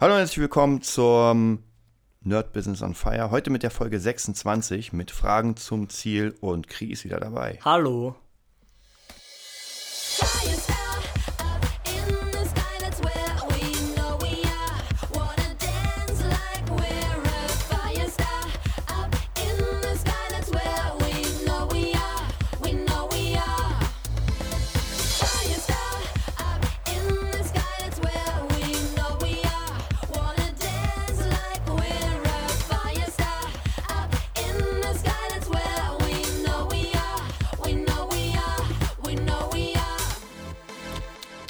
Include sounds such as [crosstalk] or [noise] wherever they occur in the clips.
Hallo und herzlich willkommen zum Nerd Business on Fire. Heute mit der Folge 26 mit Fragen zum Ziel und Krieg ist wieder dabei. Hallo.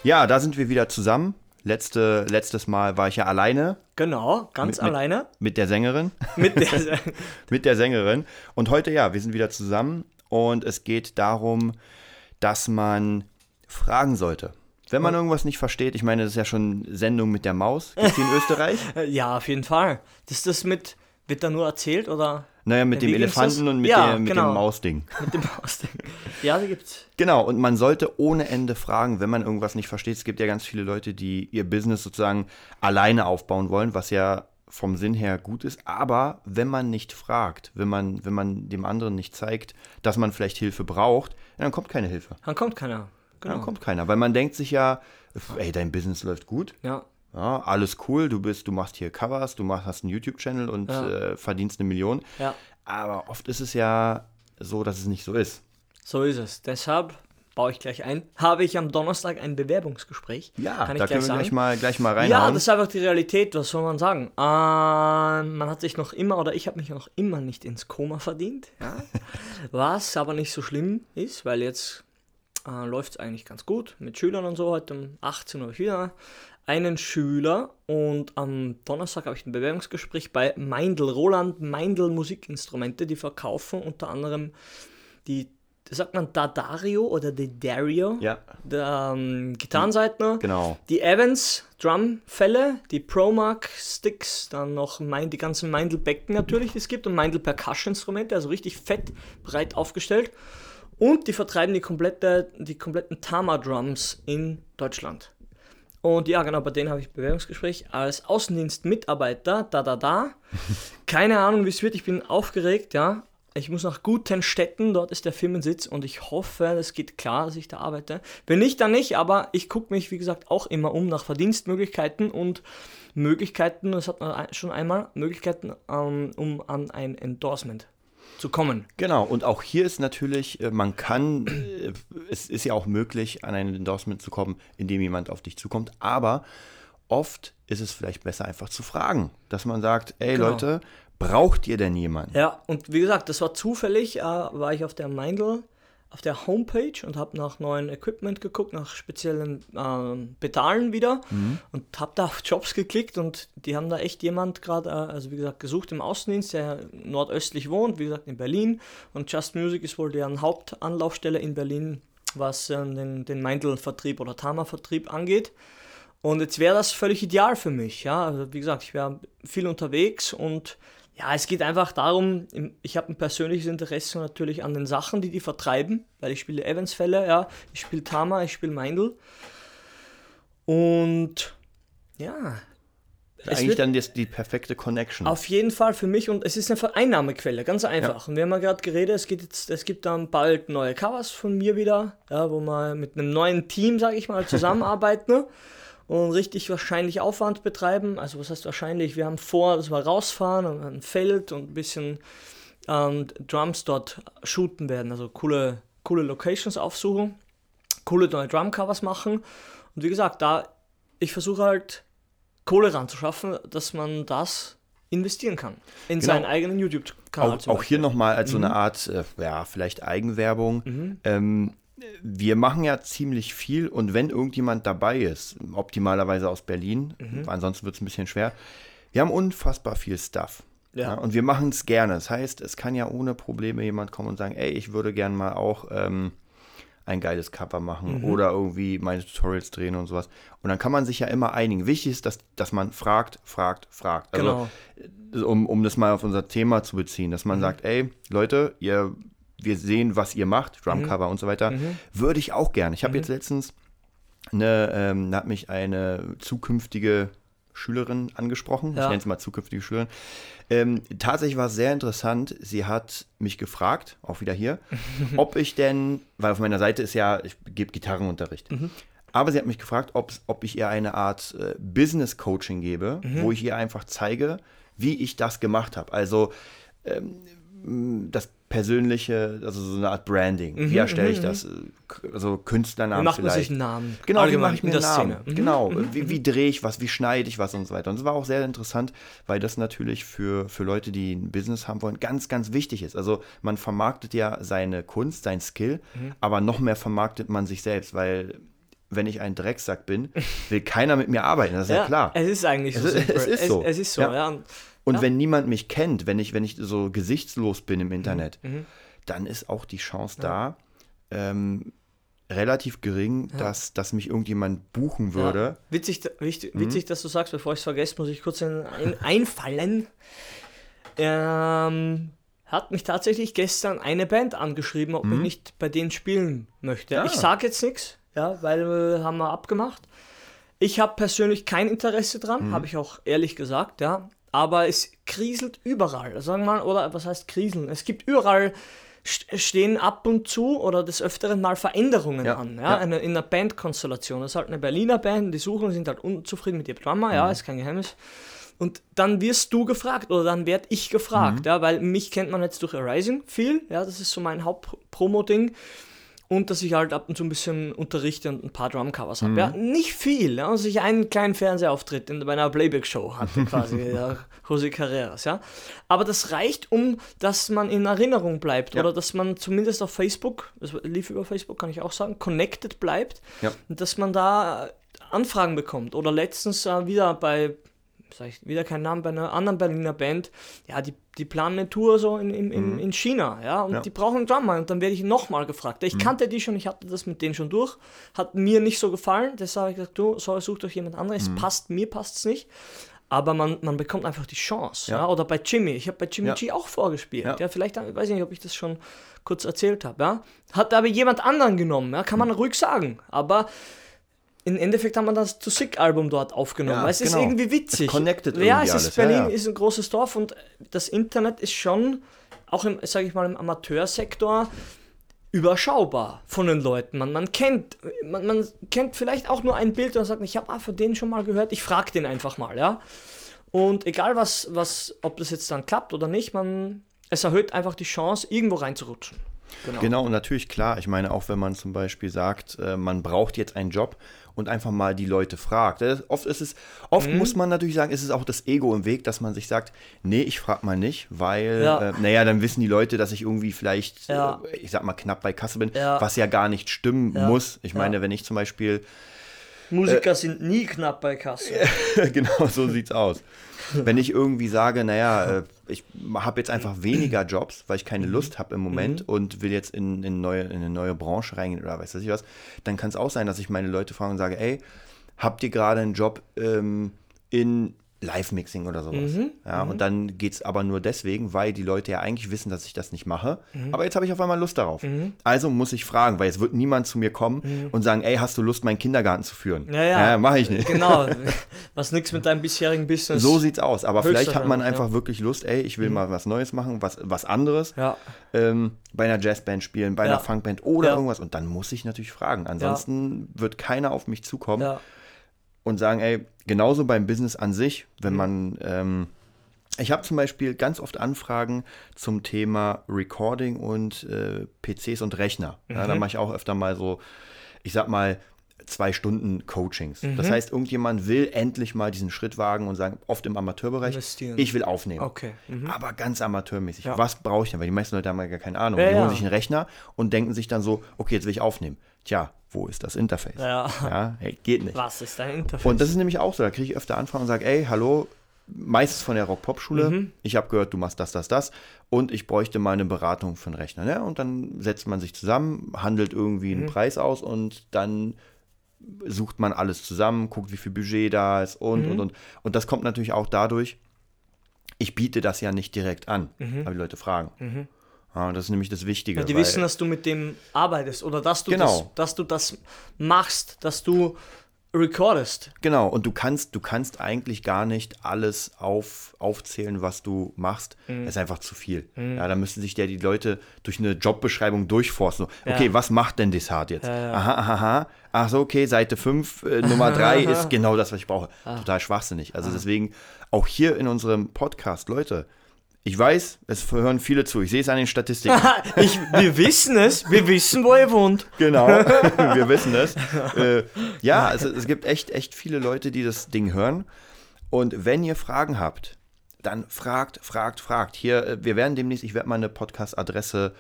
Ja, da sind wir wieder zusammen. Letzte, letztes Mal war ich ja alleine Genau, ganz Mit- mit- alleine. mit der Sängerin. Mit der. [laughs] mit der Sängerin. Und heute, ja, wir sind wieder zusammen und es geht darum, dass man fragen sollte. Wenn man irgendwas nicht versteht, ich meine, das ist ja schon Sendung mit der Maus. Gibt's die in [laughs] Österreich? ja, auf jeden Fall. Das ist das mit. Wird da nur erzählt oder Naja, mit dem? Elefanten und mit, Ja, der, mit genau. [laughs] dem Mausding. mit dem Ausding? ja, die gibt's. Genau, und man sollte ohne Ende fragen, wenn man irgendwas nicht versteht. Es gibt ja ganz viele Leute, die ihr Business sozusagen alleine aufbauen wollen, was ja vom Sinn her gut ist. Aber wenn man nicht fragt, wenn man, wenn man dem anderen nicht zeigt, dass man vielleicht Hilfe braucht, dann kommt keine Hilfe. Dann kommt keiner. Genau. Dann kommt keiner, weil man denkt sich ja, ey, dein Business läuft gut, ja. Ja, alles cool, du bist, du machst hier Covers, du machst, hast einen YouTube-Channel und Ja. äh, verdienst eine Million. Ja. Aber oft ist es ja so, dass es nicht so ist. So ist es. Deshalb baue ich gleich ein. Habe ich am Donnerstag ein Bewerbungsgespräch. Ja, Kann ich da gleich können wir sagen. gleich mal, gleich mal reinhauen. Ja, das ist einfach die Realität, was soll man sagen? Ähm, man hat sich noch immer, oder ich habe mich noch immer nicht ins Koma verdient, ja? [laughs] was aber nicht so schlimm ist, weil jetzt äh, läuft es eigentlich ganz gut mit Schülern und so. Heute um 18 Uhr wieder einen Schüler und am Donnerstag habe ich ein Bewerbungsgespräch bei Meindl, Roland Meindl Musikinstrumente, die verkaufen unter anderem die, sagt man Dadario oder Dedario, Ja, der ähm, Gitarrenseitner, genau. die Evans Drumfälle, die Promark Sticks, dann noch mein, die ganzen Meindl Becken natürlich, die es gibt und Meindl Percussion Instrumente, also richtig fett breit aufgestellt. Und die vertreiben die, komplette, die kompletten Tama Drums in Deutschland. Und ja, genau, bei denen habe ich Bewerbungsgespräch als Außendienstmitarbeiter, da, da, da. [laughs] Keine Ahnung, wie es wird, ich bin aufgeregt, ja. Ich muss nach Gutenstetten, dort ist der Firmensitz und ich hoffe, es geht klar, dass ich da arbeite. Wenn nicht, dann nicht, aber ich gucke mich, wie gesagt, auch immer um nach Verdienstmöglichkeiten und Möglichkeiten, das hat man schon einmal, Möglichkeiten, ähm, um an ein Endorsement zu kommen. Genau, und auch hier ist natürlich, äh, man kann, äh, es ist ja auch möglich, an ein Endorsement zu kommen, indem jemand auf dich zukommt, aber oft ist es vielleicht besser einfach zu fragen, dass man sagt, ey Genau. Leute, braucht ihr denn jemanden? Ja, und wie gesagt, das war zufällig, äh, war ich auf der Meindl, auf der Homepage und habe nach neuen Equipment geguckt, nach speziellen ähm, Pedalen wieder und habe da auf Jobs geklickt und die haben da echt jemand gerade, äh, also wie gesagt, gesucht im Außendienst, der nordöstlich wohnt, wie gesagt in Berlin und Just Music ist wohl deren Hauptanlaufstelle in Berlin, was ähm, den, den Meindl-Vertrieb oder Tama-Vertrieb angeht. Und jetzt wäre das völlig ideal für mich. Ja, also wie gesagt, ich wäre viel unterwegs und ja, es geht einfach darum, ich habe ein persönliches Interesse natürlich an den Sachen, die die vertreiben, weil ich spiele Evans-Fälle, ja, ich spiele Tama, ich spiele Meindl. Und ja, Eigentlich dann das, die perfekte Connection. auf jeden Fall für mich und es ist eine Vereinnahmequelle, ganz einfach. Und wir haben ja gerade geredet, es, geht jetzt, es gibt dann bald neue Covers von mir wieder, ja, wo wir mit einem neuen Team, sage ich mal, [laughs] zusammenarbeiten ne? Und richtig wahrscheinlich Aufwand betreiben. Also was heißt wahrscheinlich, wir haben vor, dass wir rausfahren und ein Feld und ein bisschen ähm, Drums dort shooten werden, also coole, coole Locations aufsuchen, coole neue Drumcovers machen. Und wie gesagt, da ich versuche halt Kohle ranzuschaffen, dass man das investieren kann in Genau. seinen eigenen YouTube-Kanal. auch, auch hier nochmal als so Mhm. eine Art, äh, ja, vielleicht Eigenwerbung. Ähm, wir machen ja ziemlich viel und wenn irgendjemand dabei ist, optimalerweise aus Berlin, Mhm. ansonsten wird es ein bisschen schwer, wir haben unfassbar viel Stuff. Ja. und wir machen es gerne. Das heißt, es kann ja ohne Probleme jemand kommen und sagen, ey, ich würde gern mal auch ähm, ein geiles Cover machen Mhm. oder irgendwie meine Tutorials drehen und sowas. Und dann kann man sich ja immer einigen. Wichtig ist, dass, dass man fragt, fragt, fragt. Also, Genau. um, um das mal auf unser Thema zu beziehen, dass Mhm. man sagt, ey, Leute, ihr, wir sehen, was ihr macht, Mhm. Drumcover und so weiter, würde ich auch gerne. Ich habe jetzt letztens eine, ähm, da hat mich eine zukünftige Schülerin angesprochen. Ich Ja. nenne es mal zukünftige Schülerin. Ähm, tatsächlich war es sehr interessant. Sie hat mich gefragt, auch wieder hier, [laughs] ob ich denn, weil auf meiner Seite ist ja, ich gebe Gitarrenunterricht. Aber sie hat mich gefragt, ob, ob ich ihr eine Art äh, Business Coaching gebe, wo ich ihr einfach zeige, wie ich das gemacht habe. Also ähm, das persönliche, also so eine Art Branding. wie erstelle ich das? Äh, k- Also Wie Künstlernamen macht man vielleicht. sich einen Namen? Genau, wie Allgemein mache ich mir einen Namen? Mhm. Genau, wie, wie drehe ich was, wie schneide ich was und so weiter. Und es war auch sehr interessant, weil das natürlich für, für Leute, die ein Business haben wollen, ganz, ganz wichtig ist. Also man vermarktet ja seine Kunst, sein Skill, Mhm. aber noch mehr vermarktet man sich selbst, weil wenn ich ein Drecksack bin, will keiner mit mir arbeiten, das ist ja, klar. Es ist eigentlich so. Es ist- es ist so. Es, es ist so, Ja. ja. Und Ja. wenn niemand mich kennt, wenn ich, wenn ich so gesichtslos bin im Internet, Mhm. dann ist auch die Chance da, ähm, relativ gering, dass, dass mich irgendjemand buchen würde. Ja. Witzig, wichtig, Mhm. witzig, dass du sagst, bevor ich es vergesse, muss ich kurz ein, ein, [laughs] einfallen. Ähm, hat mich tatsächlich gestern eine Band angeschrieben, ob ich nicht bei denen spielen möchte. Mhm. Ah. Ich sage jetzt nichts, ja, weil haben wir abgemacht. Ich habe persönlich kein Interesse dran, Mhm. habe ich auch ehrlich gesagt, ja. Aber es kriselt überall, sagen wir mal, oder was heißt kriseln? Es gibt überall st- stehen ab und zu oder des Öfteren mal Veränderungen Ja, an, ja, ja. Eine, in einer Bandkonstellation. Das ist halt eine Berliner Band, die suchen, sind halt unzufrieden mit ihrem Drummer, Mhm. ja, ist kein Geheimnis. Und dann wirst du gefragt oder dann werd ich gefragt, Mhm. ja, weil mich kennt man jetzt durch Arising viel, ja, das ist so mein Hauptpromo-Ding. Und dass ich halt ab und zu ein bisschen unterrichte und ein paar Drumcovers habe. Ja, nicht viel. Ja, dass ich einen kleinen Fernsehauftritt in, bei einer Playback-Show hatte, [laughs] quasi, ja, José Carreras, ja. Aber das reicht, um, dass man in Erinnerung bleibt Ja. oder dass man zumindest auf Facebook, das lief über Facebook, kann ich auch sagen, connected bleibt Ja. und dass man da Anfragen bekommt. Oder letztens äh, wieder bei, sag ich wieder keinen Namen, bei einer anderen Berliner Band, ja, die, die planen eine Tour so in, in, in, in China, ja, und Ja. die brauchen einen Drummer. Und dann werde ich nochmal gefragt. Ich kannte die schon, ich hatte das mit denen schon durch, hat mir nicht so gefallen, deshalb habe ich gesagt, du, so, sucht euch jemand anderes, es passt, mir passt es nicht. Aber man, man bekommt einfach die Chance. Ja. Ja. Oder bei Jimmy. Ich habe bei Jimmy Ja. G auch vorgespielt. Ja. Ja. vielleicht, ich weiß nicht, ob ich das schon kurz erzählt habe. Ja. Hat aber jemand anderen genommen. Ja. Kann man ruhig sagen. Aber im Endeffekt haben wir das To Sick-Album dort aufgenommen. Ja, es ist genau. irgendwie witzig. Es connected Ja, es ist alles. Ja, Berlin ja. ist ein großes Dorf und das Internet ist schon, auch im, sage ich mal, im Amateursektor überschaubar von den Leuten. Man, man kennt, man, man kennt vielleicht auch nur ein Bild und sagt, ich habe ah, von denen schon mal gehört, ich frage den einfach mal, ja. Und egal was, was, ob das jetzt dann klappt oder nicht, man, es erhöht einfach die Chance, irgendwo reinzurutschen. Genau. Genau, und natürlich klar, ich meine, auch wenn man zum Beispiel sagt, äh, man braucht jetzt einen Job und einfach mal die Leute fragt. Das, oft ist es, oft Mhm. muss man natürlich sagen, ist es auch das Ego im Weg, dass man sich sagt, nee, ich frage mal nicht, weil, Ja. äh, naja, dann wissen die Leute, dass ich irgendwie vielleicht, Ja. äh, ich sag mal, knapp bei Kasse bin, Ja. was ja gar nicht stimmen muss. Ich meine, wenn ich zum Beispiel Musiker sind nie knapp bei Kasse. [laughs] genau, so sieht's aus. Wenn ich irgendwie sage, naja, äh, ich habe jetzt einfach weniger Jobs, weil ich keine Mhm. Lust habe im Moment und will jetzt in, in, neue, in eine neue Branche reingehen oder weiß ich was, dann kann es auch sein, dass ich meine Leute frage und sage, ey, habt ihr gerade einen Job ähm, in Live-Mixing oder sowas? Mhm. Ja, und dann geht es aber nur deswegen, weil die Leute ja eigentlich wissen, dass ich das nicht mache. Mhm. Aber jetzt habe ich auf einmal Lust darauf. Also muss ich fragen, weil es wird niemand zu mir kommen und sagen, ey, hast du Lust, meinen Kindergarten zu führen? Mhm. Ja, ja. mache ich nicht. Genau. [laughs] Was nichts mit deinem bisherigen Business. So sieht's aus. Aber vielleicht hat man Höchstwahrscheinlich, ja. Mhm. einfach wirklich Lust, ey, ich will mal was Neues machen, was, was anderes. Ja. Ähm, bei einer Jazzband spielen, bei Ja. einer Funkband oder Ja. irgendwas. Und dann muss ich natürlich fragen. Ansonsten wird keiner auf mich zukommen Ja. Und sagen, ey, genauso beim Business an sich, wenn Mhm. man. Ähm, ich habe zum Beispiel ganz oft Anfragen zum Thema Recording und äh, PCs und Rechner. Ja, Mhm. da mache ich auch öfter mal so, ich sag mal, zwei Stunden Coachings. Mhm. Das heißt, irgendjemand will endlich mal diesen Schritt wagen und sagen, oft im Amateurbereich, Investieren. ich will aufnehmen. Okay. Mhm. Aber ganz amateurmäßig. Ja. Was brauche ich denn? Weil die meisten Leute haben ja gar keine Ahnung. Ja, die holen ja. sich einen Rechner und denken sich dann so, okay, jetzt will ich aufnehmen. Tja, wo ist das Interface? Ja. ja hey, geht nicht. Was ist dein Interface? Und das ist nämlich auch so, da kriege ich öfter Anfragen und sage, ey, hallo, meistens von der Rock-Pop-Schule, Mhm. ich habe gehört, du machst das, das, das und ich bräuchte mal eine Beratung für einen Rechner. Ne? Und dann setzt man sich zusammen, handelt irgendwie Mhm. einen Preis aus und dann sucht man alles zusammen, guckt, wie viel Budget da ist und, Mhm. und, und. Und das kommt natürlich auch dadurch, ich biete das ja nicht direkt an, aber die Leute fragen. Ja, und das ist nämlich das Wichtige. Mhm. Ja, die wissen, dass du mit dem arbeitest oder dass du, Genau. das, dass du das machst, dass du recordest. Genau, und du kannst, du kannst eigentlich gar nicht alles auf, aufzählen, was du machst. Mhm. Das ist einfach zu viel. Ja, da müssen sich ja die Leute durch eine Jobbeschreibung durchforsten. So, Ja. Okay, was macht denn Desart jetzt? Ja, ja. Aha, aha, aha. Ach so, okay, Seite 5, äh, [laughs] Nummer 3 ist genau das, was ich brauche. Total schwachsinnig. Also deswegen auch hier in unserem Podcast, Leute, ich weiß, es hören viele zu. Ich sehe es an den Statistiken. [laughs] Ich, wir wissen es, wir wissen, wo ihr wohnt. Genau, [laughs] wir wissen es. Äh, ja, es, es gibt echt, echt viele Leute, die das Ding hören. Und wenn ihr Fragen habt, dann fragt, fragt, fragt. Hier, äh, wir werden demnächst, ich werde mal eine Podcast-Adresse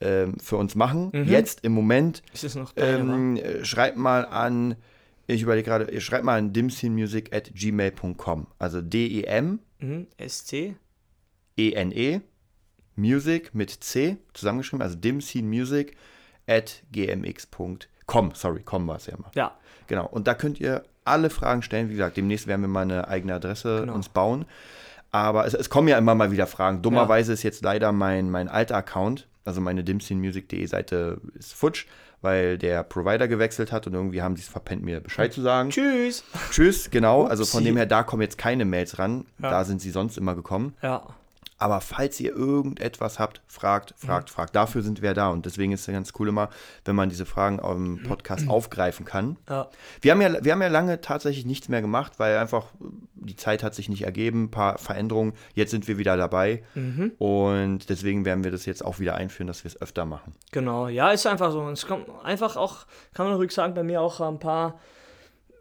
ähm, für uns machen. Jetzt im Moment, Ist es noch wa? ähm, äh, schreibt mal an, ich überlege gerade, schreibt mal an dimsinmusic at gmail.com. Also D-E-M, Mhm. SC? E-N-E, Music mit C zusammengeschrieben, also dimsinmusic at gmx.com. Sorry, com war es ja immer. Ja. Genau, und da könnt ihr alle Fragen stellen. Wie gesagt, demnächst werden wir mal eine eigene Adresse Genau. uns bauen. Aber es, es kommen ja immer mal wieder Fragen. Dummerweise ist jetzt leider mein, mein alter Account, also meine dimsinmusic.de Seite ist futsch, weil der Provider gewechselt hat und irgendwie haben sie es verpennt, mir Bescheid zu sagen. Tschüss. Tschüss, genau. Also von Upsi. dem her, da kommen jetzt keine Mails ran. Ja. Da sind sie sonst immer gekommen. Ja. Aber falls ihr irgendetwas habt, fragt, fragt, fragt. Dafür sind wir da. Und deswegen ist es ganz cool immer, wenn man diese Fragen im Podcast aufgreifen kann. Ja. Wir haben, ja, wir haben ja lange tatsächlich nichts mehr gemacht, weil einfach die Zeit hat sich nicht ergeben, ein paar Veränderungen. Jetzt sind wir wieder dabei. Und deswegen werden wir das jetzt auch wieder einführen, dass wir es öfter machen. Genau, ja, ist einfach so. Es kommt einfach auch, kann man ruhig sagen, bei mir auch ein paar,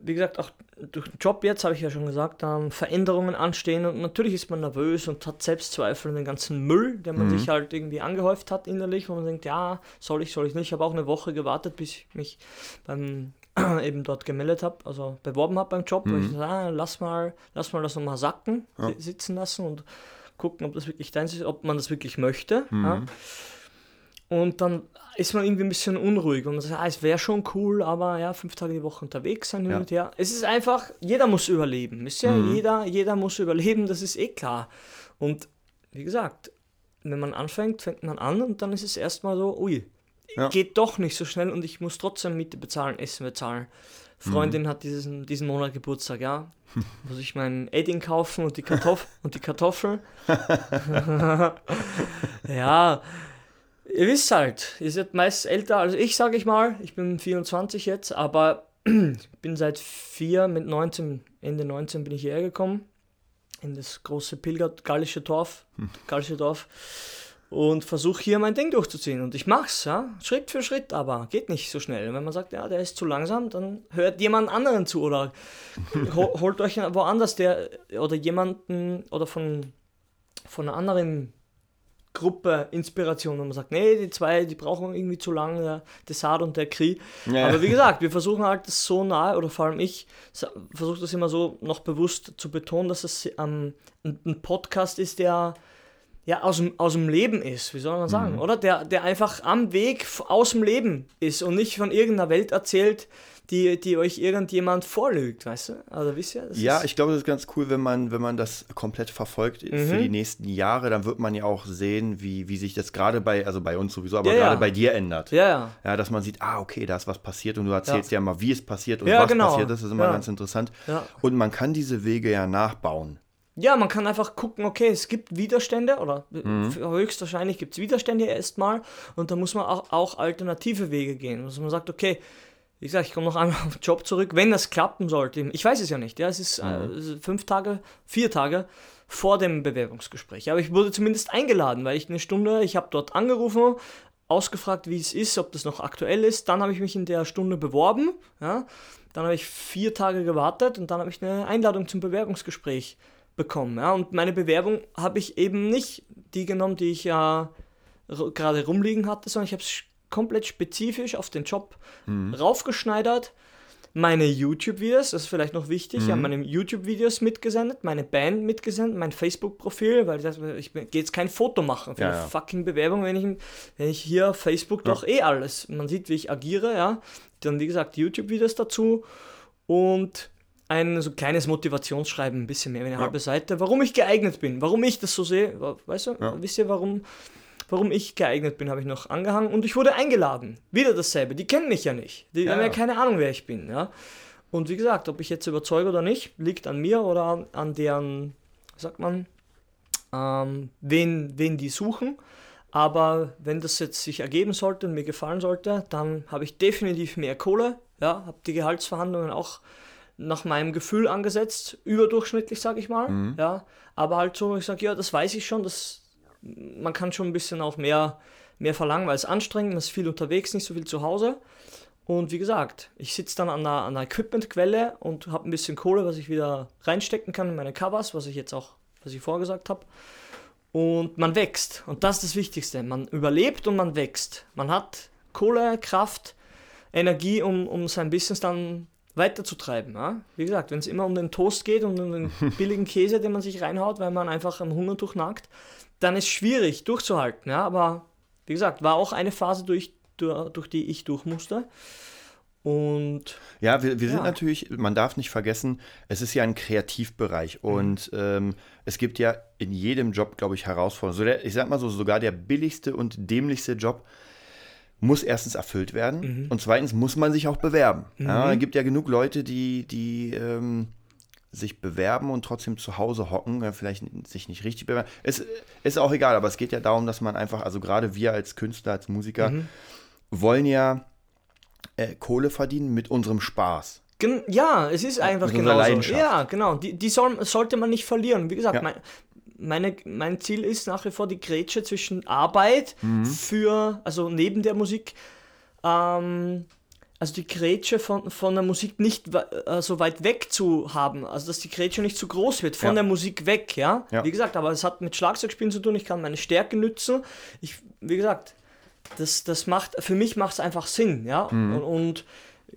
wie gesagt, auch durch den Job jetzt, habe ich ja schon gesagt, ähm, Veränderungen anstehen und natürlich ist man nervös und hat Selbstzweifel an den ganzen Müll, der man sich halt irgendwie angehäuft hat innerlich, wo man denkt, ja, soll ich, soll ich nicht. Ich habe auch eine Woche gewartet, bis ich mich beim [clears throat] eben dort gemeldet habe, also beworben habe beim Job, wo ich gesagt, ah, lass mal, lass mal das nochmal sacken, si- sitzen lassen und gucken, ob das wirklich deins ist, ob man das wirklich möchte. Ja. Und dann ist man irgendwie ein bisschen unruhig und man sagt, ah, es wäre schon cool, aber ja, fünf Tage die Woche unterwegs sein hin Ja. und her. Es ist einfach, jeder muss überleben. Wisst ihr? Mhm. Jeder, jeder muss überleben, das ist eh klar. Und wie gesagt, wenn man anfängt, fängt man an und dann ist es erstmal so, ui, Ja. geht doch nicht so schnell und ich muss trotzdem Miete bezahlen, Essen bezahlen. Freundin hat diesen, diesen Monat Geburtstag, ja. [laughs] Muss ich mein Edding kaufen und die, Kartoff und die Kartoffel. [laughs] [laughs] ja, ihr wisst halt, ihr seid meist älter als ich, sage ich mal. Ich bin 24 jetzt, aber ich [clears throat] bin seit vier, mit 19, Ende 19 bin ich hierher gekommen. In das große Pilger, gallische Dorf, gallische Dorf. Und versuche hier mein Ding durchzuziehen. Und ich mach's, ja. Schritt für Schritt, aber geht nicht so schnell. Wenn man sagt, ja, der ist zu langsam, dann hört jemand anderen zu oder [laughs] ho- holt euch woanders der oder jemanden oder von, von einer anderen Gruppe Inspiration, wo man sagt, nee, die zwei, die brauchen irgendwie zu lange, der Desart und der Kri. Ja. Aber wie gesagt, wir versuchen halt das so nahe, oder vor allem ich versuche das immer so noch bewusst zu betonen, dass es ähm, ein, Podcast ist, der ja aus dem, aus dem Leben ist, wie soll man sagen, oder? Der, der einfach am Weg aus dem Leben ist und nicht von irgendeiner Welt erzählt, die, die euch irgendjemand vorlügt, weißt du? Also wisst ihr? Das Ja, ich glaube, das ist ganz cool, wenn man, wenn man das komplett verfolgt für die nächsten Jahre, dann wird man ja auch sehen, wie, wie sich das gerade bei, also bei uns sowieso, aber Ja, ja. gerade bei dir ändert. ja, ja. Ja, dass man sieht, ah, okay, da ist was passiert und du erzählst ja, mal, wie es passiert und Ja, was genau. passiert ist. Das ist immer Ja. ganz interessant. Ja. Und man kann diese Wege ja nachbauen. Ja, man kann einfach gucken, okay, es gibt Widerstände oder höchstwahrscheinlich gibt es Widerstände erstmal und da muss man auch, auch alternative Wege gehen. Also man sagt, okay, wie gesagt, ich komme noch [laughs] einmal auf den Job zurück, wenn das klappen sollte. Ich weiß es ja nicht, ja, es ist äh, ist fünf Tage, vier Tage vor dem Bewerbungsgespräch. Aber ich wurde zumindest eingeladen, weil ich eine Stunde, ich habe dort angerufen, ausgefragt, wie es ist, ob das noch aktuell ist. Dann habe ich mich in der Stunde beworben, ja. Dann habe ich vier Tage gewartet und dann habe ich eine Einladung zum Bewerbungsgespräch bekommen. Ja. Und meine Bewerbung habe ich eben nicht die genommen, die ich ja gerade rumliegen hatte, sondern ich habe es komplett spezifisch auf den Job raufgeschneidert. Meine YouTube-Videos, das ist vielleicht noch wichtig, ich habe meine YouTube-Videos mitgesendet, meine Band mitgesendet, mein Facebook-Profil, weil ich, dachte, ich gehe jetzt kein Foto machen für Ja, eine ja. fucking Bewerbung, wenn ich, wenn ich hier auf Facebook doch eh alles, man sieht, wie ich agiere, ja. Dann, wie gesagt, YouTube-Videos dazu und ein so kleines Motivationsschreiben, ein bisschen mehr, wie eine halbe Seite, warum ich geeignet bin, warum ich das so sehe, weißt du, Ja. wisst ihr, warum, warum ich geeignet bin, habe ich noch angehangen und ich wurde eingeladen. Wieder dasselbe, die kennen mich ja nicht, die Ja, haben ja keine Ahnung, wer ich bin, ja. Und wie gesagt, ob ich jetzt überzeuge oder nicht, liegt an mir oder an, an deren, wie sagt man, ähm, wen, wen die suchen. Aber wenn das jetzt sich ergeben sollte und mir gefallen sollte, dann habe ich definitiv mehr Kohle. Ja, habe die Gehaltsverhandlungen auch nach meinem Gefühl angesetzt, überdurchschnittlich, sage ich mal. Ja, aber halt so, ich sage, ja, das weiß ich schon, das, man kann schon ein bisschen auch mehr, mehr verlangen, weil es anstrengend, ist viel unterwegs, nicht so viel zu Hause. Und wie gesagt, ich sitze dann an einer, einer Equipmentquelle und habe ein bisschen Kohle, was ich wieder reinstecken kann in meine Covers, was ich jetzt auch, was ich vorgesagt habe. Und man wächst. Und das ist das Wichtigste. Man überlebt und man wächst. Man hat Kohle, Kraft, Energie, um, um sein Business dann weiterzutreiben. Ja? Wie gesagt, wenn es immer um den Toast geht und um den [laughs] billigen Käse, den man sich reinhaut, weil man einfach am Hungertuch nagt, dann ist es schwierig durchzuhalten. Ja? Aber wie gesagt, war auch eine Phase, durch, durch, durch die ich durch musste. Und Ja, wir, wir sind Ja. natürlich, man darf nicht vergessen, es ist ja ein Kreativbereich Mhm. und ähm, es gibt ja in jedem Job, glaube ich, Herausforderungen. So der, ich sag mal so, sogar der billigste und dämlichste Job muss erstens erfüllt werden Mhm. und zweitens muss man sich auch bewerben. Ja, es gibt ja genug Leute, die, die ähm, sich bewerben und trotzdem zu Hause hocken, vielleicht sich nicht richtig bewerben. Es ist auch egal, aber es geht ja darum, dass man einfach, also gerade wir als Künstler, als Musiker, Mhm. wollen ja äh, Kohle verdienen mit unserem Spaß. Gen ja, es ist einfach genau so. Ja, genau. Die, die soll, sollte man nicht verlieren. Wie gesagt, Ja. mein, meine, mein Ziel ist nach wie vor die Grätsche zwischen Arbeit Mhm. für, also neben der Musik, ähm, also die Grätsche von, von der Musik nicht äh, so weit weg zu haben. Also dass die Grätsche nicht zu groß wird, von Ja. der Musik weg, ja? Ja. Wie gesagt, aber es hat mit Schlagzeugspielen zu tun, ich kann meine Stärke nützen. Ich, wie gesagt, das, das macht, für mich macht es einfach Sinn, ja. Mhm. Und, und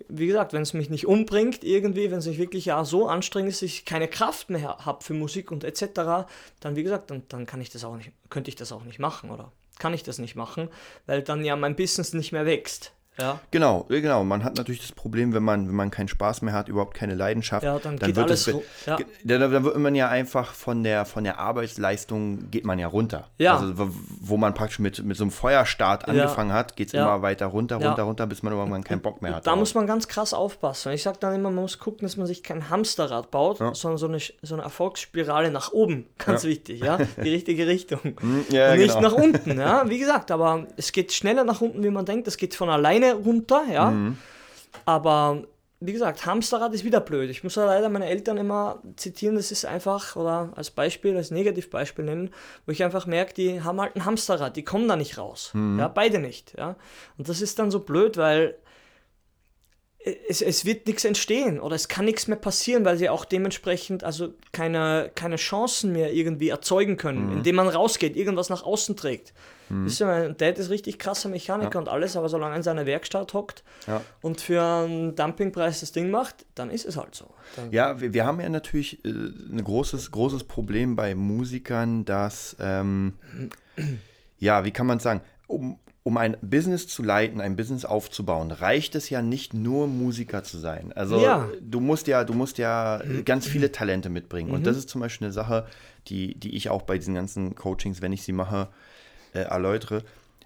wie gesagt, wenn es mich nicht umbringt, irgendwie, wenn es mich wirklich ja so anstrengend ist, dass ich keine Kraft mehr habe für Musik und etc., dann wie gesagt, dann, dann kann ich das auch nicht, könnte ich das auch nicht machen oder kann ich das nicht machen, weil dann ja mein Business nicht mehr wächst. Ja, Genau, genau. Man hat natürlich das Problem, wenn man, wenn man keinen Spaß mehr hat, überhaupt keine Leidenschaft. ja dann, geht wird alles es, ja. Dann, dann wird man ja einfach von der, von der Arbeitsleistung geht man ja runter. Ja. Also wo, wo man praktisch mit, mit so einem Feuerstart angefangen hat, geht es immer weiter runter, runter, runter, bis man irgendwann keinen Bock mehr hat. Da darauf. muss man ganz krass aufpassen. Ich sage dann immer, man muss gucken, dass man sich kein Hamsterrad baut, sondern so eine, so eine Erfolgsspirale nach oben. [laughs] Ganz wichtig, ja. Die richtige Richtung. [laughs] und nicht genau. nach unten, ja. Wie gesagt, aber es geht schneller nach unten, wie man denkt. Es geht von alleine runter, ja. Mhm. Aber wie gesagt, Hamsterrad ist wieder blöd. Ich muss ja leider meine Eltern immer zitieren, das ist einfach, oder als Beispiel, als Negativbeispiel nennen, wo ich einfach merke, die haben halt ein Hamsterrad, die kommen da nicht raus. Mhm. Ja, beide nicht. Ja. Und das ist dann so blöd, weil es, es wird nichts entstehen oder es kann nichts mehr passieren, weil sie auch dementsprechend also keine, keine Chancen mehr irgendwie erzeugen können, Mhm. indem man rausgeht, irgendwas nach außen trägt. Wisst ihr, mein Dad ist richtig krasser Mechaniker und alles, aber solange er in seiner Werkstatt hockt Ja. und für einen Dumpingpreis das Ding macht, dann ist es halt so. Dann, Ja, wir, wir haben ja natürlich äh, ein großes, großes Problem bei Musikern, dass, ähm, ja, wie kann man sagen, um, um ein Business zu leiten, ein Business aufzubauen, reicht es ja nicht nur Musiker zu sein. Also Ja. du musst ja, du musst ja ganz viele Talente mitbringen. Und das ist zum Beispiel eine Sache, die, die ich auch bei diesen ganzen Coachings, wenn ich sie mache, äh, erläutere,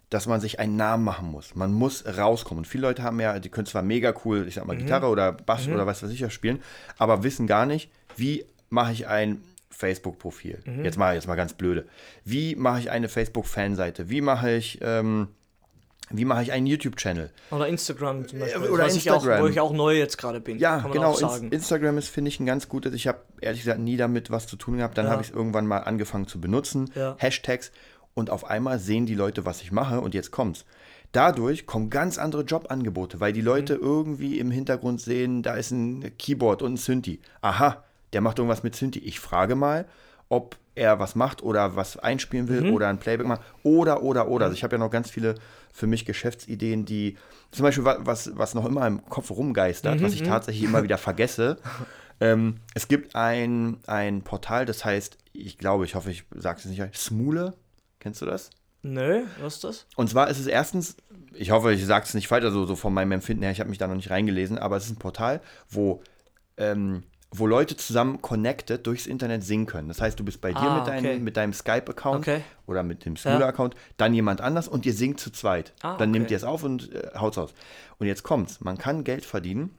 dass man sich einen Namen machen muss. Man muss rauskommen. Und viele Leute haben ja, die können zwar mega cool, ich sag mal, Gitarre oder Bass oder was weiß ich ja spielen, aber wissen gar nicht, wie mache ich ein Facebook-Profil. Jetzt mal, jetzt mal ganz blöde. Wie mache ich eine Facebook-Fanseite? Wie mache ich, ähm, wie mache ich einen YouTube-Channel? Oder Instagram zum Beispiel, oder was Ich auch, Instagram. wo ich auch neu jetzt gerade bin. Ja, genau. Instagram ist, finde ich, ein ganz gutes. Ich habe ehrlich gesagt nie damit was zu tun gehabt. Dann Ja. habe ich es irgendwann mal angefangen zu benutzen. Ja. Hashtags. Und auf einmal sehen die Leute, was ich mache. Und jetzt kommt's. Dadurch kommen ganz andere Jobangebote, weil die Leute Mhm. irgendwie im Hintergrund sehen, da ist ein Keyboard und ein Synthi. Aha, der macht irgendwas mit Synthi. Ich frage mal, ob er was macht oder was einspielen will Mhm. oder ein Playback macht oder, oder, oder. Also ich habe ja noch ganz viele für mich Geschäftsideen, die zum Beispiel wa- was, was noch immer im Kopf rumgeistert, was ich tatsächlich immer wieder vergesse. [laughs] Ähm, es gibt ein, ein Portal, das heißt, ich glaube, ich hoffe, ich sage es nicht, Smule. Kennst du das? Nö, was ist das? Und zwar ist es erstens, ich hoffe, ich sage es nicht falsch, also so von meinem Empfinden her, ich habe mich da noch nicht reingelesen, aber es ist ein Portal, wo, ähm, wo Leute zusammen connected durchs Internet singen können. Das heißt, du bist bei dir Ah, mit, deinem, okay. mit deinem Skype-Account Okay. oder mit dem Smule-Account, dann jemand anders und ihr singt zu zweit. Ah, dann okay. nehmt ihr es auf und äh, haut's aus. Und jetzt kommt's, man kann Geld verdienen,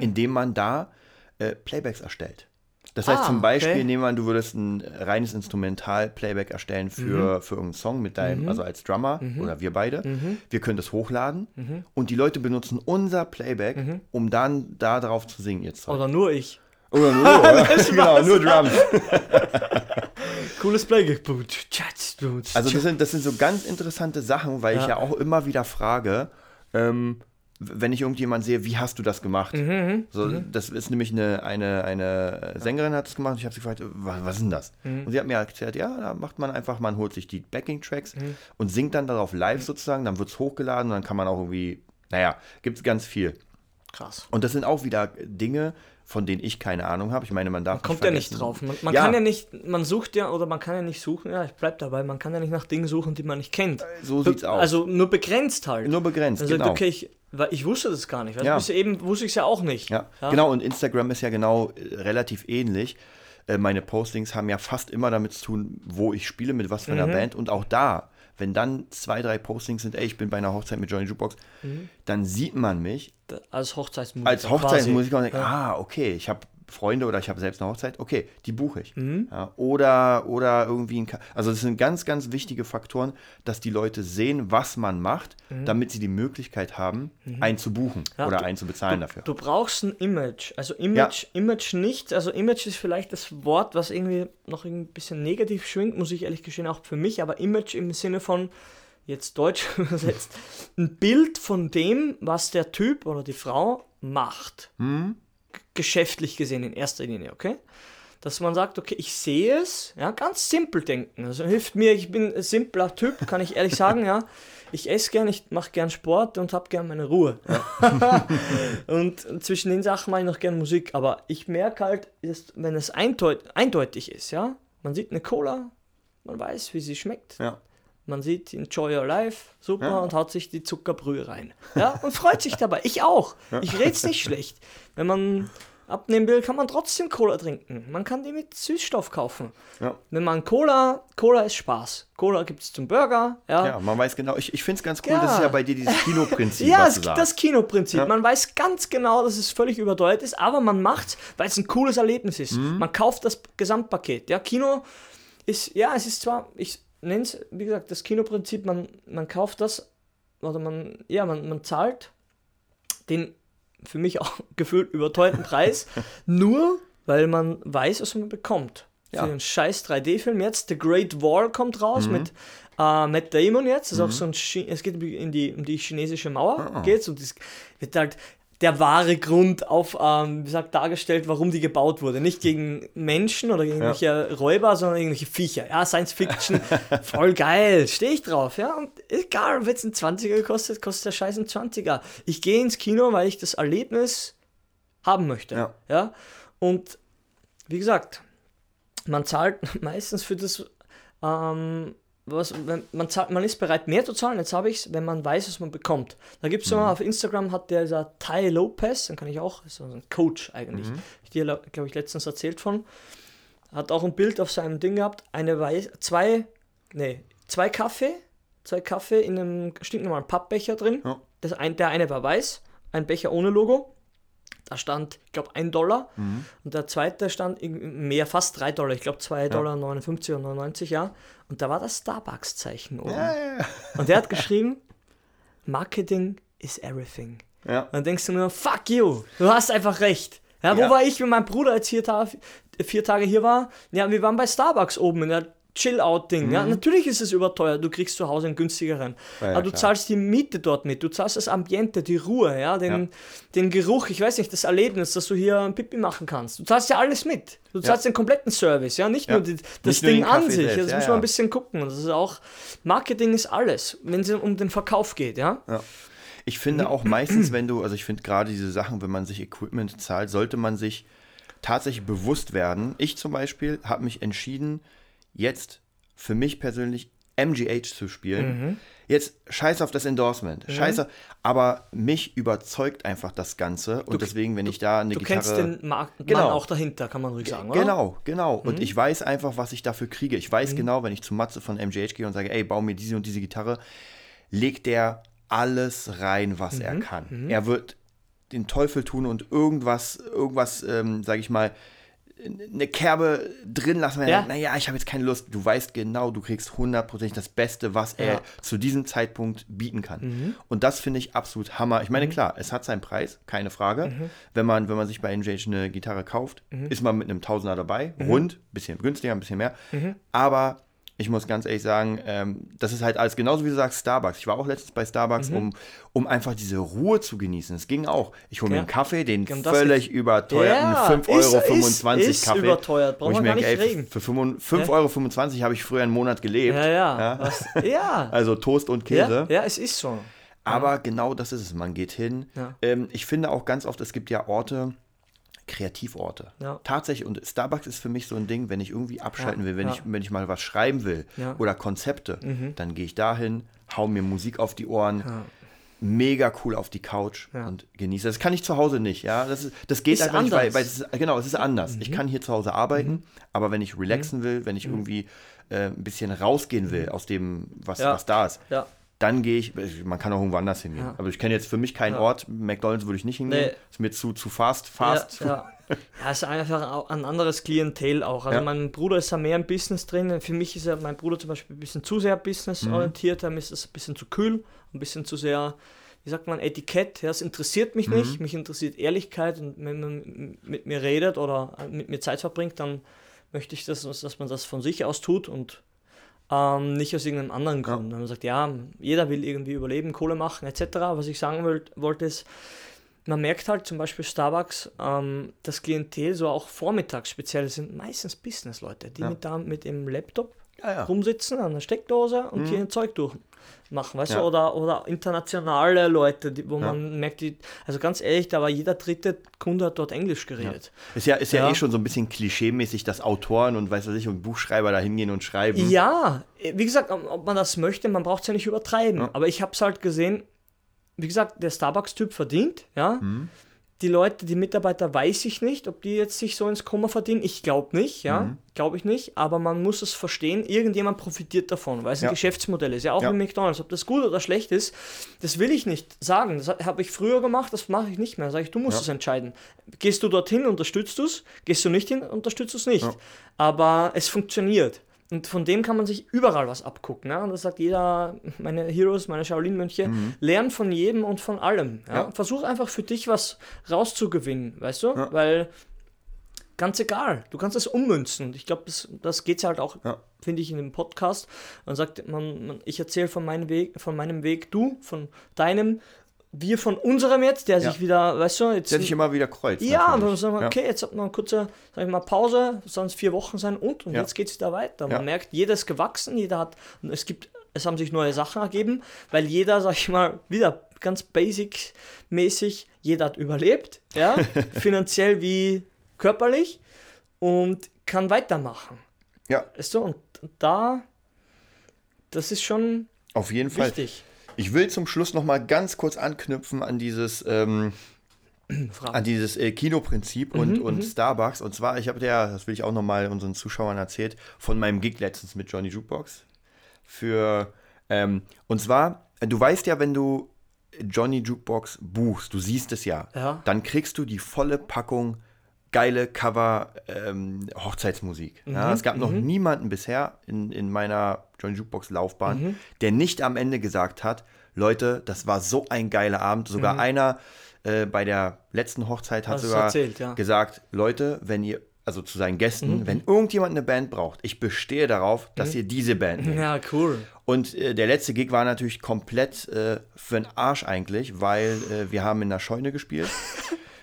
indem man da äh, Playbacks erstellt. Das heißt Ah, zum Beispiel, okay. nehmen wir an, du würdest ein reines Instrumental-Playback erstellen für, für irgendeinen Song mit deinem, also als Drummer oder wir beide. Wir können das hochladen und die Leute benutzen unser Playback, um dann da drauf zu singen jetzt. Oder nur ich. Oder nur, [laughs] oder? genau, nur Drums. [laughs] Cooles Play. Also das sind, das sind so ganz interessante Sachen, weil ich Ja. ja auch immer wieder frage, ähm, wenn ich irgendjemand sehe, wie hast du das gemacht? Mhm, So, Das ist nämlich eine, eine, eine Sängerin hat das gemacht ich habe sie gefragt, was, was ist denn das? Mhm. Und sie hat mir erklärt, ja, da macht man einfach, man holt sich die Backing-Tracks Mhm. und singt dann darauf live sozusagen, dann wird es hochgeladen und dann kann man auch irgendwie, naja, gibt es ganz viel. Krass. Und das sind auch wieder Dinge, von denen ich keine Ahnung habe. Ich meine, man darf Kommt ja nicht drauf. Man, man Ja. kann ja nicht, man sucht ja, oder man kann ja nicht suchen, ja, ich bleib dabei, man kann ja nicht nach Dingen suchen, die man nicht kennt. So sieht's aus. Also nur begrenzt halt. Nur begrenzt, also, genau. okay, ich, weil ich wusste das gar nicht. Ja. ja. Bis eben wusste ich es ja auch nicht. Ja, genau. Und Instagram ist ja genau äh, relativ ähnlich. Äh, meine Postings haben ja fast immer damit zu tun, wo ich spiele, mit was für Mhm. einer Band. Und auch da, wenn dann zwei, drei Postings sind, ey, ich bin bei einer Hochzeit mit Johnny Jukebox, dann sieht man mich Als Hochzeitsmusiker. als Hochzeitsmusiker und quasi. denkt, ah, okay, ich habe Freunde oder ich habe selbst eine Hochzeit, okay, die buche ich. Mhm. Ja, oder, oder irgendwie ein, Ka- also das sind ganz, ganz wichtige Faktoren, dass die Leute sehen, was man macht, damit sie die Möglichkeit haben, einen zu buchen Mhm. Ja, oder du- einen zu bezahlen dafür. Du brauchst ein Image. Also Image, Image nicht. Also Image ist vielleicht das Wort, was irgendwie noch ein bisschen negativ schwingt, muss ich ehrlich gestehen, auch für mich, aber Image im Sinne von, jetzt deutsch [laughs] übersetzt, ein Bild von dem, was der Typ oder die Frau macht. Hm? Geschäftlich gesehen in erster Linie, okay? Dass man sagt, okay, ich sehe es, ja, ganz simpel denken. Also hilft mir, ich bin ein simpler Typ, kann ich ehrlich sagen, ja. Ich esse gern, ich mache gern Sport und habe gern meine Ruhe. [laughs] Und zwischen den Sachen mache ich noch gerne Musik, aber ich merke halt, dass, wenn es eindeut eindeutig ist, ja, man sieht eine Cola, man weiß, wie sie schmeckt, Ja. Man sieht Enjoy Your Life, super, Ja. und haut sich die Zuckerbrühe rein. Ja, und freut sich dabei. Ich auch. Ich red's nicht schlecht. Wenn man abnehmen will, kann man trotzdem Cola trinken. Man kann die mit Süßstoff kaufen. Ja. Wenn man Cola, Cola ist Spaß. Cola gibt's zum Burger, ja. Ja, man weiß genau. Ich, ich finde es ganz cool, Ja. das ist ja bei dir dieses Kinoprinzip, Ja, was es, sagst. das Kinoprinzip. Ja. Man weiß ganz genau, dass es völlig überteuert ist, aber man macht's, weil es ein cooles Erlebnis ist. Mhm. Man kauft das Gesamtpaket. Ja, Kino ist, ja, es ist zwar, ich nenne es, wie gesagt, das Kinoprinzip, man, man kauft das, oder man, ja, man, man zahlt den für mich [laughs] auch gefühlt überteuerten Preis, [laughs] nur weil man weiß, was man bekommt. Ja. Für den scheiß 3D-Film jetzt, The Great Wall kommt raus mit äh, Matt Damon jetzt. Das ist auch so ein, Chi es geht in die, um die chinesische Mauer, geht's und das wird halt der wahre Grund auf, ähm, wie gesagt, dargestellt, warum die gebaut wurde. Nicht gegen Menschen oder gegen irgendwelche Räuber, sondern irgendwelche Viecher. Ja, Science Fiction, [laughs] voll geil, stehe ich drauf. Ja, und egal, wenn es ein 20er kostet, kostet der Scheiß ein 20er. Ich gehe ins Kino, weil ich das Erlebnis haben möchte. Ja. ja? Und wie gesagt, man zahlt [laughs] meistens für das, ähm, was, wenn, man, zahlt, man ist bereit mehr zu zahlen, jetzt habe ich es, wenn man weiß, was man bekommt. Da gibt es Mhm. auf Instagram hat der dieser Ty Lopez, dann kann ich auch, ist so ein Coach eigentlich, Mhm. ich dir, glaube ich, letztens erzählt von, hat auch ein Bild auf seinem Ding gehabt, eine Weiß, zwei, nee, zwei Kaffee, zwei Kaffee in einem stinknormalen Pappbecher drin. Ja. Das ein, der eine war weiß, ein Becher ohne Logo. Da stand, ich glaube, ein Dollar. Mhm. Und der zweite stand mehr, fast drei Dollar. Ich glaube, 2,59 Dollar 59 und 99, ja. Und da war das Starbucks-Zeichen oben. Ja, ja, ja. Und der hat geschrieben, Marketing is everything. Ja. Und dann denkst du nur, fuck you, du hast einfach recht. Ja, wo Ja. war ich, wenn mein Bruder jetzt vier, Ta vier Tage hier war? Ja, wir waren bei Starbucks oben in der Chill-Out-Ding. Ja, natürlich ist es überteuert, du kriegst zu Hause einen günstigeren. Mhm. Ja, aber du klar. zahlst die Miete dort mit, du zahlst das Ambiente, die Ruhe, ja, den, Ja. den Geruch, ich weiß nicht, das Erlebnis, dass du hier ein Pipi machen kannst. Du zahlst ja alles mit. Du zahlst den kompletten Service, ja, nicht nur die, das Nicht nur Ding den an sich. Das muss man ein bisschen gucken. Das ist auch, Marketing ist alles, wenn es um den Verkauf geht, ja. Ja. Ich finde auch meistens, wenn du, also ich finde gerade diese Sachen, wenn man sich Equipment zahlt, sollte man sich tatsächlich bewusst werden. Ich zum Beispiel habe mich entschieden, jetzt für mich persönlich MGH zu spielen. Mhm. Jetzt scheiß auf das Endorsement, scheiße, aber mich überzeugt einfach das Ganze und deswegen, wenn ich da eine Du Gitarre... kennst den Markt Genau. Auch dahinter, kann man ruhig sagen, oder? Mhm. Genau, genau. Und ich weiß einfach, was ich dafür kriege. Ich weiß genau, wenn ich zu Matze von MGH gehe und sage, ey, bau mir diese und diese Gitarre, legt der alles rein, was Mhm. er kann. Er wird den Teufel tun und irgendwas, irgendwas, ähm, sag ich mal, eine Kerbe drin lassen, weil Ja. ja. naja, ich habe jetzt keine Lust. Du weißt genau, du kriegst hundertprozentig das Beste, was er Ja. zu diesem Zeitpunkt bieten kann. Und das finde ich absolut Hammer. Ich meine, klar, es hat seinen Preis, keine Frage. Wenn, man, wenn man sich bei Engage eine Gitarre kauft, ist man mit einem Tausender dabei, rund, bisschen günstiger, ein bisschen mehr. Aber ich muss ganz ehrlich sagen, ähm, das ist halt alles genauso wie du sagst, Starbucks. Ich war auch letztens bei Starbucks, um, um einfach diese Ruhe zu genießen. Es ging auch. Ich hole mir Ja. einen Kaffee, den Genau völlig überteuerten Ja, 5,25 ist- Euro ist- ist Kaffee. überteuert, brauchen wir gar nicht ey, reden. für 5,25 Euro 25 habe ich früher einen Monat gelebt. Ja, ja. Was, ja. [laughs] Also Toast und Käse. ja. Ja, es ist so. Aber genau das ist es. Man geht hin. Ähm, ich finde auch ganz oft, es gibt ja Orte, Kreativorte. Ja. Tatsächlich, und Starbucks ist für mich so ein Ding, wenn ich irgendwie abschalten Ja, will, wenn, ja. ich, wenn ich mal was schreiben will. Mhm. oder Konzepte, dann gehe ich dahin, hau mir Musik auf die Ohren, mega cool auf die Couch und genieße. Das kann ich zu Hause nicht, ja. Das, ist, das geht Ist einfach nicht, weil, anders. Mhm. weil es ist, genau, es ist anders. Ich kann hier zu Hause arbeiten, aber wenn ich relaxen will, Mhm. wenn ich irgendwie äh, ein bisschen rausgehen will aus dem, was, was da ist. Dann gehe ich, man kann auch irgendwo anders hingehen. Ja. Aber ich kenne jetzt für mich keinen Ort, McDonalds würde ich nicht hingehen. Nee. Ist mir zu, zu fast, fast. Ja, ja. ja, es ist einfach ein anderes Klientel auch. Also Ja. mein Bruder ist da mehr im Business drin. Für mich ist ja mein Bruder zum Beispiel ein bisschen zu sehr businessorientiert. Mhm. Ihm ist es ein bisschen zu kühl, ein bisschen zu sehr, wie sagt man, Etikett. Ja, das interessiert mich Mhm. nicht. Mich interessiert Ehrlichkeit und wenn man mit mir redet oder mit mir Zeit verbringt, dann möchte ich, dass, dass man das von sich aus tut und ähm, nicht aus irgendeinem anderen Grund. Wenn man sagt, ja, jeder will irgendwie überleben, Kohle machen etc. Was ich sagen wollt, wollte ist, man merkt halt zum Beispiel Starbucks, ähm, das Klientel so auch vormittags speziell sind meistens Business-Leute, die Ja. mit, da, mit dem Laptop Ja, ja. rumsitzen an der Steckdose und hier ein Zeug durchmachen, weißt Ja. du, oder, oder internationale Leute, die, wo Ja. man merkt, die, also ganz ehrlich, da war jeder dritte Kunde hat dort Englisch geredet. Ist ja, ist ja, Ja. eh schon so ein bisschen klischeemäßig, dass Autoren und weiß was ich und Buchschreiber da hingehen und schreiben. Ja, wie gesagt, ob man das möchte, man braucht es ja nicht übertreiben. Ja. Aber ich habe es halt gesehen, wie gesagt, der Starbucks-Typ verdient, ja. Mhm. Die Leute, die Mitarbeiter, weiß ich nicht, ob die jetzt sich so ins Komma verdienen. Ich glaube nicht, ja. Mhm. Glaube ich nicht. Aber man muss es verstehen, irgendjemand profitiert davon, weil es ein Ja. Geschäftsmodell ist. Ja, auch Ja. mit McDonalds. Ob das gut oder schlecht ist, das will ich nicht sagen. Das habe ich früher gemacht, das mache ich nicht mehr. Sage ich, du musst Ja. es entscheiden. Gehst du dorthin, unterstützt du es. Gehst du nicht hin, unterstützt du es nicht. Aber es funktioniert. Und von dem kann man sich überall was abgucken. Ne? Und das sagt jeder, meine Heroes, meine Shaolin-Mönche, lern von jedem und von allem. Ja? Mhm. Ja. Versuch einfach für dich was rauszugewinnen, weißt du? Ja. Weil ganz egal, du kannst es ummünzen. Und ich glaube, das, das geht halt auch, Ja. finde ich, in dem Podcast. Man sagt, man, man, ich erzähle von meinem Weg, von meinem Weg, du, von deinem, wir von unserem jetzt, der Ja. sich wieder, weißt du, jetzt Das hätte ich immer wieder kreuzt. ja, aber natürlich. sagen wir, okay, jetzt hat man eine kurze, sag ich mal, Pause, es vier Wochen sein und, und Ja. jetzt geht es wieder weiter. Man merkt, jeder ist gewachsen, jeder hat, es gibt, es haben sich neue Sachen ergeben, weil jeder, sag ich mal, wieder ganz basic-mäßig, jeder hat überlebt, ja, [laughs] finanziell wie körperlich und kann weitermachen. Ja, Weißt du, und da, das ist schon auf jeden Fall. Ich will zum Schluss noch mal ganz kurz anknüpfen an dieses, ähm, an dieses äh, Kinoprinzip Mhm, und, und Starbucks. Und zwar, ich habe dir, das will ich auch noch mal unseren Zuschauern erzählt, von meinem Gig letztens mit Johnny Jukebox. Für, ähm, und zwar, du weißt ja, wenn du Johnny Jukebox buchst, du siehst es ja, Ja. dann kriegst du die volle Packung geile Cover ähm, Hochzeitsmusik. Ja, Mhm, es gab noch niemanden bisher in, in meiner Johnny Jukebox Laufbahn, Mhm. der nicht am Ende gesagt hat, Leute, das war so ein geiler Abend. Sogar einer äh, bei der letzten Hochzeit hat Mhm. Du sogar erzählt, ja. Mhm. gesagt, Leute, wenn ihr also zu seinen Gästen, wenn irgendjemand eine Band braucht, ich bestehe darauf, dass ihr diese Band [laughs] nehmt. Ja, cool. Und äh, der letzte Gig war natürlich komplett äh, für den Arsch eigentlich, weil äh, wir haben in der Scheune gespielt. [laughs]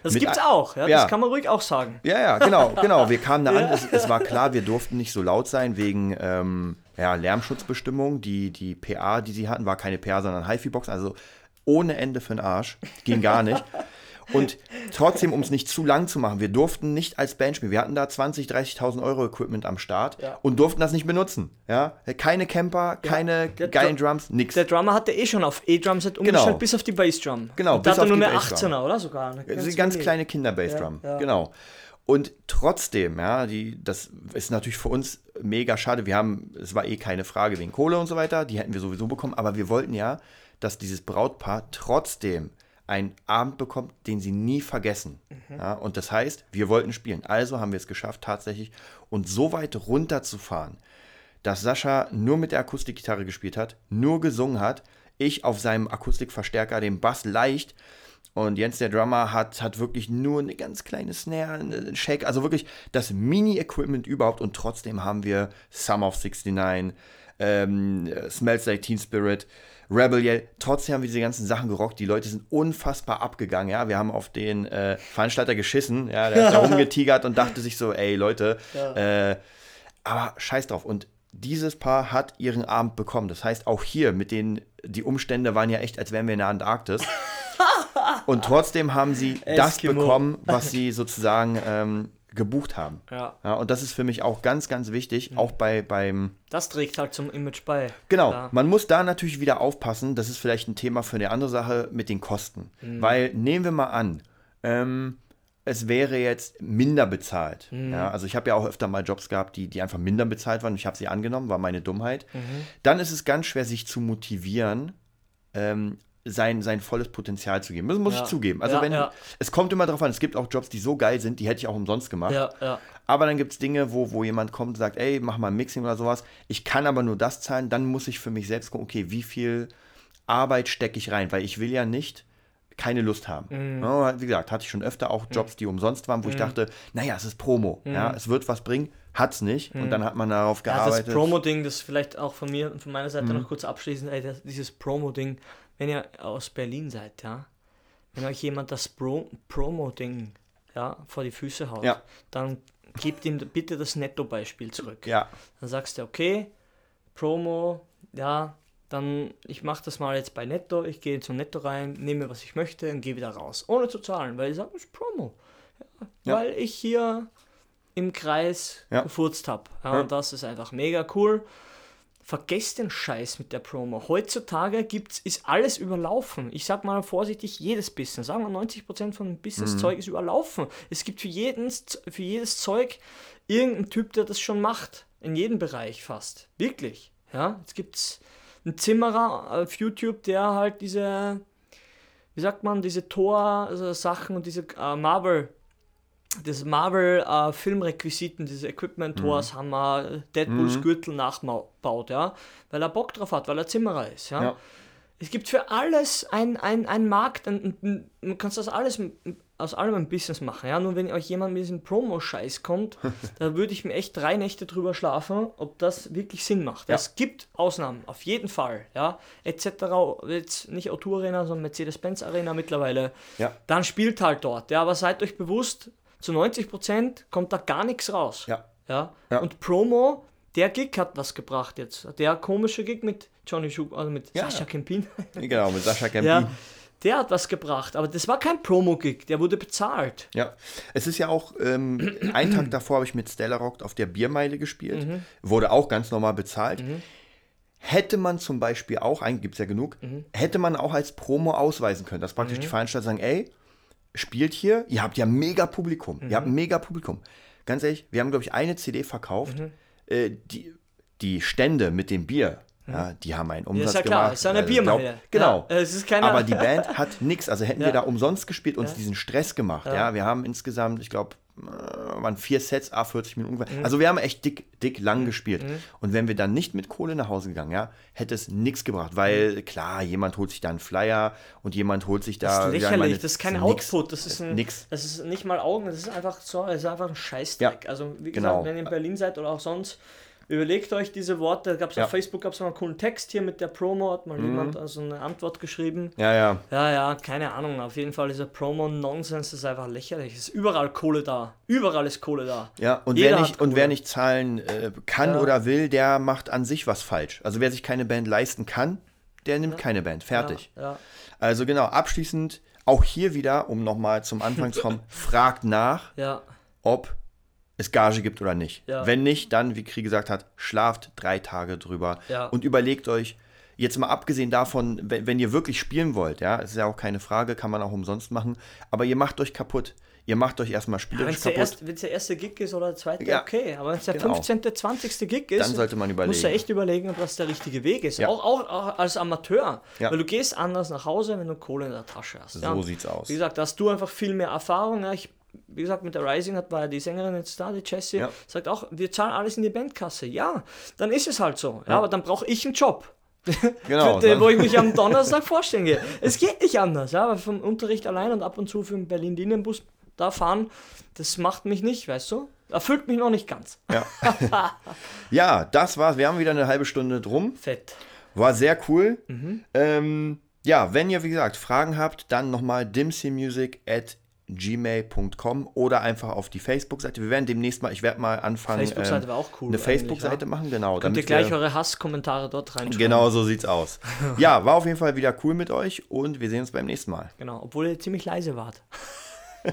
Das gibt's auch, ja, Ja. das kann man ruhig auch sagen. Ja, ja, genau, [laughs] genau. Wir kamen da an, es, es war klar, wir durften nicht so laut sein wegen ähm, ja, Lärmschutzbestimmungen. Die, die PA, die sie hatten, war keine PA, sondern HiFi-Box, also ohne Ende für den Arsch. Ging gar nicht. [laughs] Und trotzdem, um es nicht zu lang zu machen, wir durften nicht als Band spielen. Wir hatten da 20.000, 30.000 Euro Equipment am Start Ja. und durften das nicht benutzen. Ja? Keine Camper, keine der geilen Drum- Drums, nix. Der Drummer hatte eh schon auf E-Drumset umgestellt, Genau. bis auf die Bassdrum. Genau, Und bis hat er auf nur die eine Bassdrum. 18er, oder sogar? Eine Das ist eine ganz wenige. kleine Kinder-Bassdrum, Ja, ja. genau. Und trotzdem, ja, die, das ist natürlich für uns mega schade. Wir haben, es war eh keine Frage wegen Kohle und so weiter, die hätten wir sowieso bekommen, aber wir wollten ja, dass dieses Brautpaar trotzdem einen Abend bekommt, den sie nie vergessen. Ja, und das heißt, wir wollten spielen. Also haben wir es geschafft, tatsächlich uns so weit runterzufahren, dass Sascha nur mit der Akustikgitarre gespielt hat, nur gesungen hat, ich auf seinem Akustikverstärker den Bass leicht und Jens, der Drummer, hat, hat wirklich nur eine ganz kleine Snare, einen Shake, also wirklich das Mini-Equipment überhaupt und trotzdem haben wir Sum of 69, ähm, Smells Like Teen Spirit, Rebel Yell, trotzdem haben wir diese ganzen Sachen gerockt. Die Leute sind unfassbar abgegangen, ja. Wir haben auf den äh, Veranstalter geschissen, ja, der ist da [laughs] rumgetigert und dachte sich so, ey Leute, äh, aber scheiß drauf. Und dieses Paar hat ihren Abend bekommen. Das heißt, auch hier mit den, die Umstände waren ja echt, als wären wir in der Antarktis. [laughs] Und trotzdem haben sie das Eskimo. bekommen, was [laughs] sie sozusagen ähm, gebucht haben. Ja. Ja, und das ist für mich auch ganz, ganz wichtig, auch bei, beim, Das trägt halt zum Image bei. Genau, Ja. man muss da natürlich wieder aufpassen, das ist vielleicht ein Thema für eine andere Sache mit den Kosten. Mhm. Weil nehmen wir mal an, ähm, es wäre jetzt minder bezahlt. Mhm. Ja, also ich habe ja auch öfter mal Jobs gehabt, die, die einfach minder bezahlt waren. Ich habe sie angenommen, war meine Dummheit. Mhm. Dann ist es ganz schwer, sich zu motivieren, ähm, sein, sein volles Potenzial zu geben. Das muss Ja. ich zugeben. Also Ja, wenn, ja. es kommt immer darauf an, es gibt auch Jobs, die so geil sind, die hätte ich auch umsonst gemacht. Aber dann gibt es Dinge, wo, wo jemand kommt und sagt, ey, mach mal ein Mixing oder sowas. Ich kann aber nur das zahlen. Dann muss ich für mich selbst gucken, okay, wie viel Arbeit stecke ich rein? Weil ich will ja nicht keine Lust haben. Mhm. Ja, wie gesagt, hatte ich schon öfter auch Jobs, die umsonst waren, wo ich dachte, naja, es ist Promo. Ja, es wird was bringen. Hat's nicht. Und dann hat man darauf Mhm. Ja, das gearbeitet. Promo-Ding, das vielleicht auch von mir, von meiner Seite Mhm. noch kurz abschließend, ey, das, dieses Promo-Ding, wenn ihr aus Berlin seid, ja, wenn euch jemand das Pro Promo-Ding ja, vor die Füße haut, Ja. dann gebt ihm bitte das Netto-Beispiel zurück. ja, Dann sagst du, okay, Promo, ja, dann ich mache das mal jetzt bei Netto, ich gehe zum Netto rein, nehme was ich möchte und gehe wieder raus, ohne zu zahlen, weil ich sage, das ist Promo. Ja. Weil ich hier im Kreis Ja. gefurzt habe. Und das ist einfach mega cool. Vergesst den Scheiß mit der Promo. Heutzutage gibt's, ist alles überlaufen. Ich sag mal vorsichtig, jedes Business. Sagen wir 90% von Business-Zeug ist überlaufen. Es gibt für, jeden, für jedes Zeug irgendeinen Typ, der das schon macht. In jedem Bereich fast. Wirklich. Ja, jetzt gibt's einen Zimmerer auf YouTube, der halt diese, wie sagt man, diese Tor-Sachen und diese äh, Marvel das Marvel-Filmrequisiten, diese Equipment, Thors Hammer, Deadpools Gürtel nachbaut, ja, weil er Bock drauf hat, weil er Zimmerer ist, ja. Ja. Es gibt für alles ein, ein, Markt, ein, ein, man kann aus alles aus allem ein Business machen, ja. Nur wenn euch jemand mit diesem Promo-Scheiß kommt, [laughs] da würde ich mir echt drei Nächte drüber schlafen, ob das wirklich Sinn macht. Ja. Es gibt Ausnahmen, auf jeden Fall, ja. Etc. Jetzt nicht Auto Arena, sondern Mercedes-Benz Arena mittlerweile ja, dann spielt halt dort. Ja, aber seid euch bewusst, zu 90% kommt da gar nichts raus. ja. Ja? Ja. Und Promo, der Gig hat was gebracht jetzt. Der komische Gig mit Johnny Schub, also mit Ja. Sascha Kempin. [laughs] Genau, mit Sascha Campin. ja, der hat was gebracht. Aber das war kein Promo-Gig, der wurde bezahlt. Ja, es ist ja auch, ähm, [clears throat] einen Tag davor habe ich mit Stella Rock auf der Biermeile gespielt, Mhm. wurde auch ganz normal bezahlt. Hätte man zum Beispiel auch, eigentlich gibt es ja genug, Mhm. hätte man auch als Promo ausweisen können, dass praktisch die Veranstalter sagen, ey, spielt hier, ihr habt ja mega Publikum, ihr Mhm. habt ein mega Publikum. Ganz ehrlich, wir haben, glaube ich, eine CD verkauft, Mhm. äh, die, die Stände mit dem Bier, ja, die haben einen Ja, Umsatz ist ja klar, gemacht. ist ja eine Also, Biermeile. glaub- Genau. Ja, es ist keine, Aber die Band hat nichts. Also hätten wir [laughs] Ja. da umsonst gespielt, uns diesen Stress gemacht. Ja. wir haben insgesamt, ich glaube, waren vier Sets, a 40 Minuten ungefähr. Mhm. Also wir haben echt dick, dick lang gespielt. Und wenn wir dann nicht mit Kohle nach Hause gegangen, ja, hätte es nichts gebracht. Weil, klar, jemand holt sich da einen Flyer und jemand holt sich da. das ist lächerlich, meine- das ist kein nix. Output, das ist ein, Nix. das ist nicht mal Augen, das ist einfach so, das ist einfach ein Scheißdreck. Ja, also wie genau. gesagt, wenn ihr in Berlin seid oder auch sonst, überlegt euch diese Worte, gab es Ja. auf Facebook gab es mal einen coolen Text hier mit der Promo, hat mal Mhm. jemand also eine Antwort geschrieben. Ja, ja. Ja, ja, keine Ahnung, auf jeden Fall dieser Promo-Nonsens ist einfach lächerlich. Es ist überall Kohle da, überall ist Kohle da. Ja, und Jeder wer nicht, und wer nicht zahlen äh, kann Ja. oder will, der macht an sich was falsch. Also wer sich keine Band leisten kann, der nimmt keine Band. Fertig. Ja, ja. Also genau, abschließend auch hier wieder, um nochmal zum Anfang zu kommen, [laughs] fragt nach, ja. ob es Gage gibt oder nicht. Ja. Wenn nicht, dann, wie Krieg gesagt hat, schlaft drei Tage drüber Ja. und überlegt euch, jetzt mal abgesehen davon, wenn, wenn ihr wirklich spielen wollt, ja, es ist ja auch keine Frage, kann man auch umsonst machen, aber ihr macht euch kaputt. ihr macht euch erstmal Wenn spielerisch es der, kaputt. erste- wenn's der erste Gig ist oder der zweite, Ja. okay. Aber wenn es der Genau. 15., 20. Gig ist, Dann sollte man musst du überlegen. echt überlegen, ob das der richtige Weg ist. Ja. Auch, auch, auch als Amateur. Ja. Weil du gehst anders nach Hause, wenn du Kohle in der Tasche hast. So sieht's aus. Wie gesagt, da hast du einfach viel mehr Erfahrung. Ja, ich, wie gesagt, mit der Rising hat war ja die Sängerin jetzt da, die Jessie, Ja. sagt auch, wir zahlen alles in die Bandkasse. Ja, dann ist es halt so. Ja, aber dann brauche ich einen Job. [laughs] Genau. Dann- wo ich mich am Donnerstag [laughs] vorstellen gehe. Es geht nicht anders, ja, weil vom Unterricht allein und ab und zu für den Berlin-Linienbus da fahren, das macht mich nicht, weißt du? Erfüllt mich noch nicht ganz. Ja. [laughs] ja, das war's. Wir haben wieder eine halbe Stunde drum. Fett. War sehr cool. Mhm. Ähm, ja, wenn ihr, wie gesagt, Fragen habt, dann nochmal dimsymusic at gmail.com oder einfach auf die Facebook-Seite. Wir werden demnächst mal, ich werde mal anfangen, Facebook-Seite ähm, war auch cool eine Facebook-Seite ja. machen, genau. Könnt ihr gleich wir- eure Hasskommentare dort reinschreiben. Genau so sieht's aus. [laughs] Ja, war auf jeden Fall wieder cool mit euch und wir sehen uns beim nächsten Mal. Genau, obwohl ihr ziemlich leise wart. [laughs]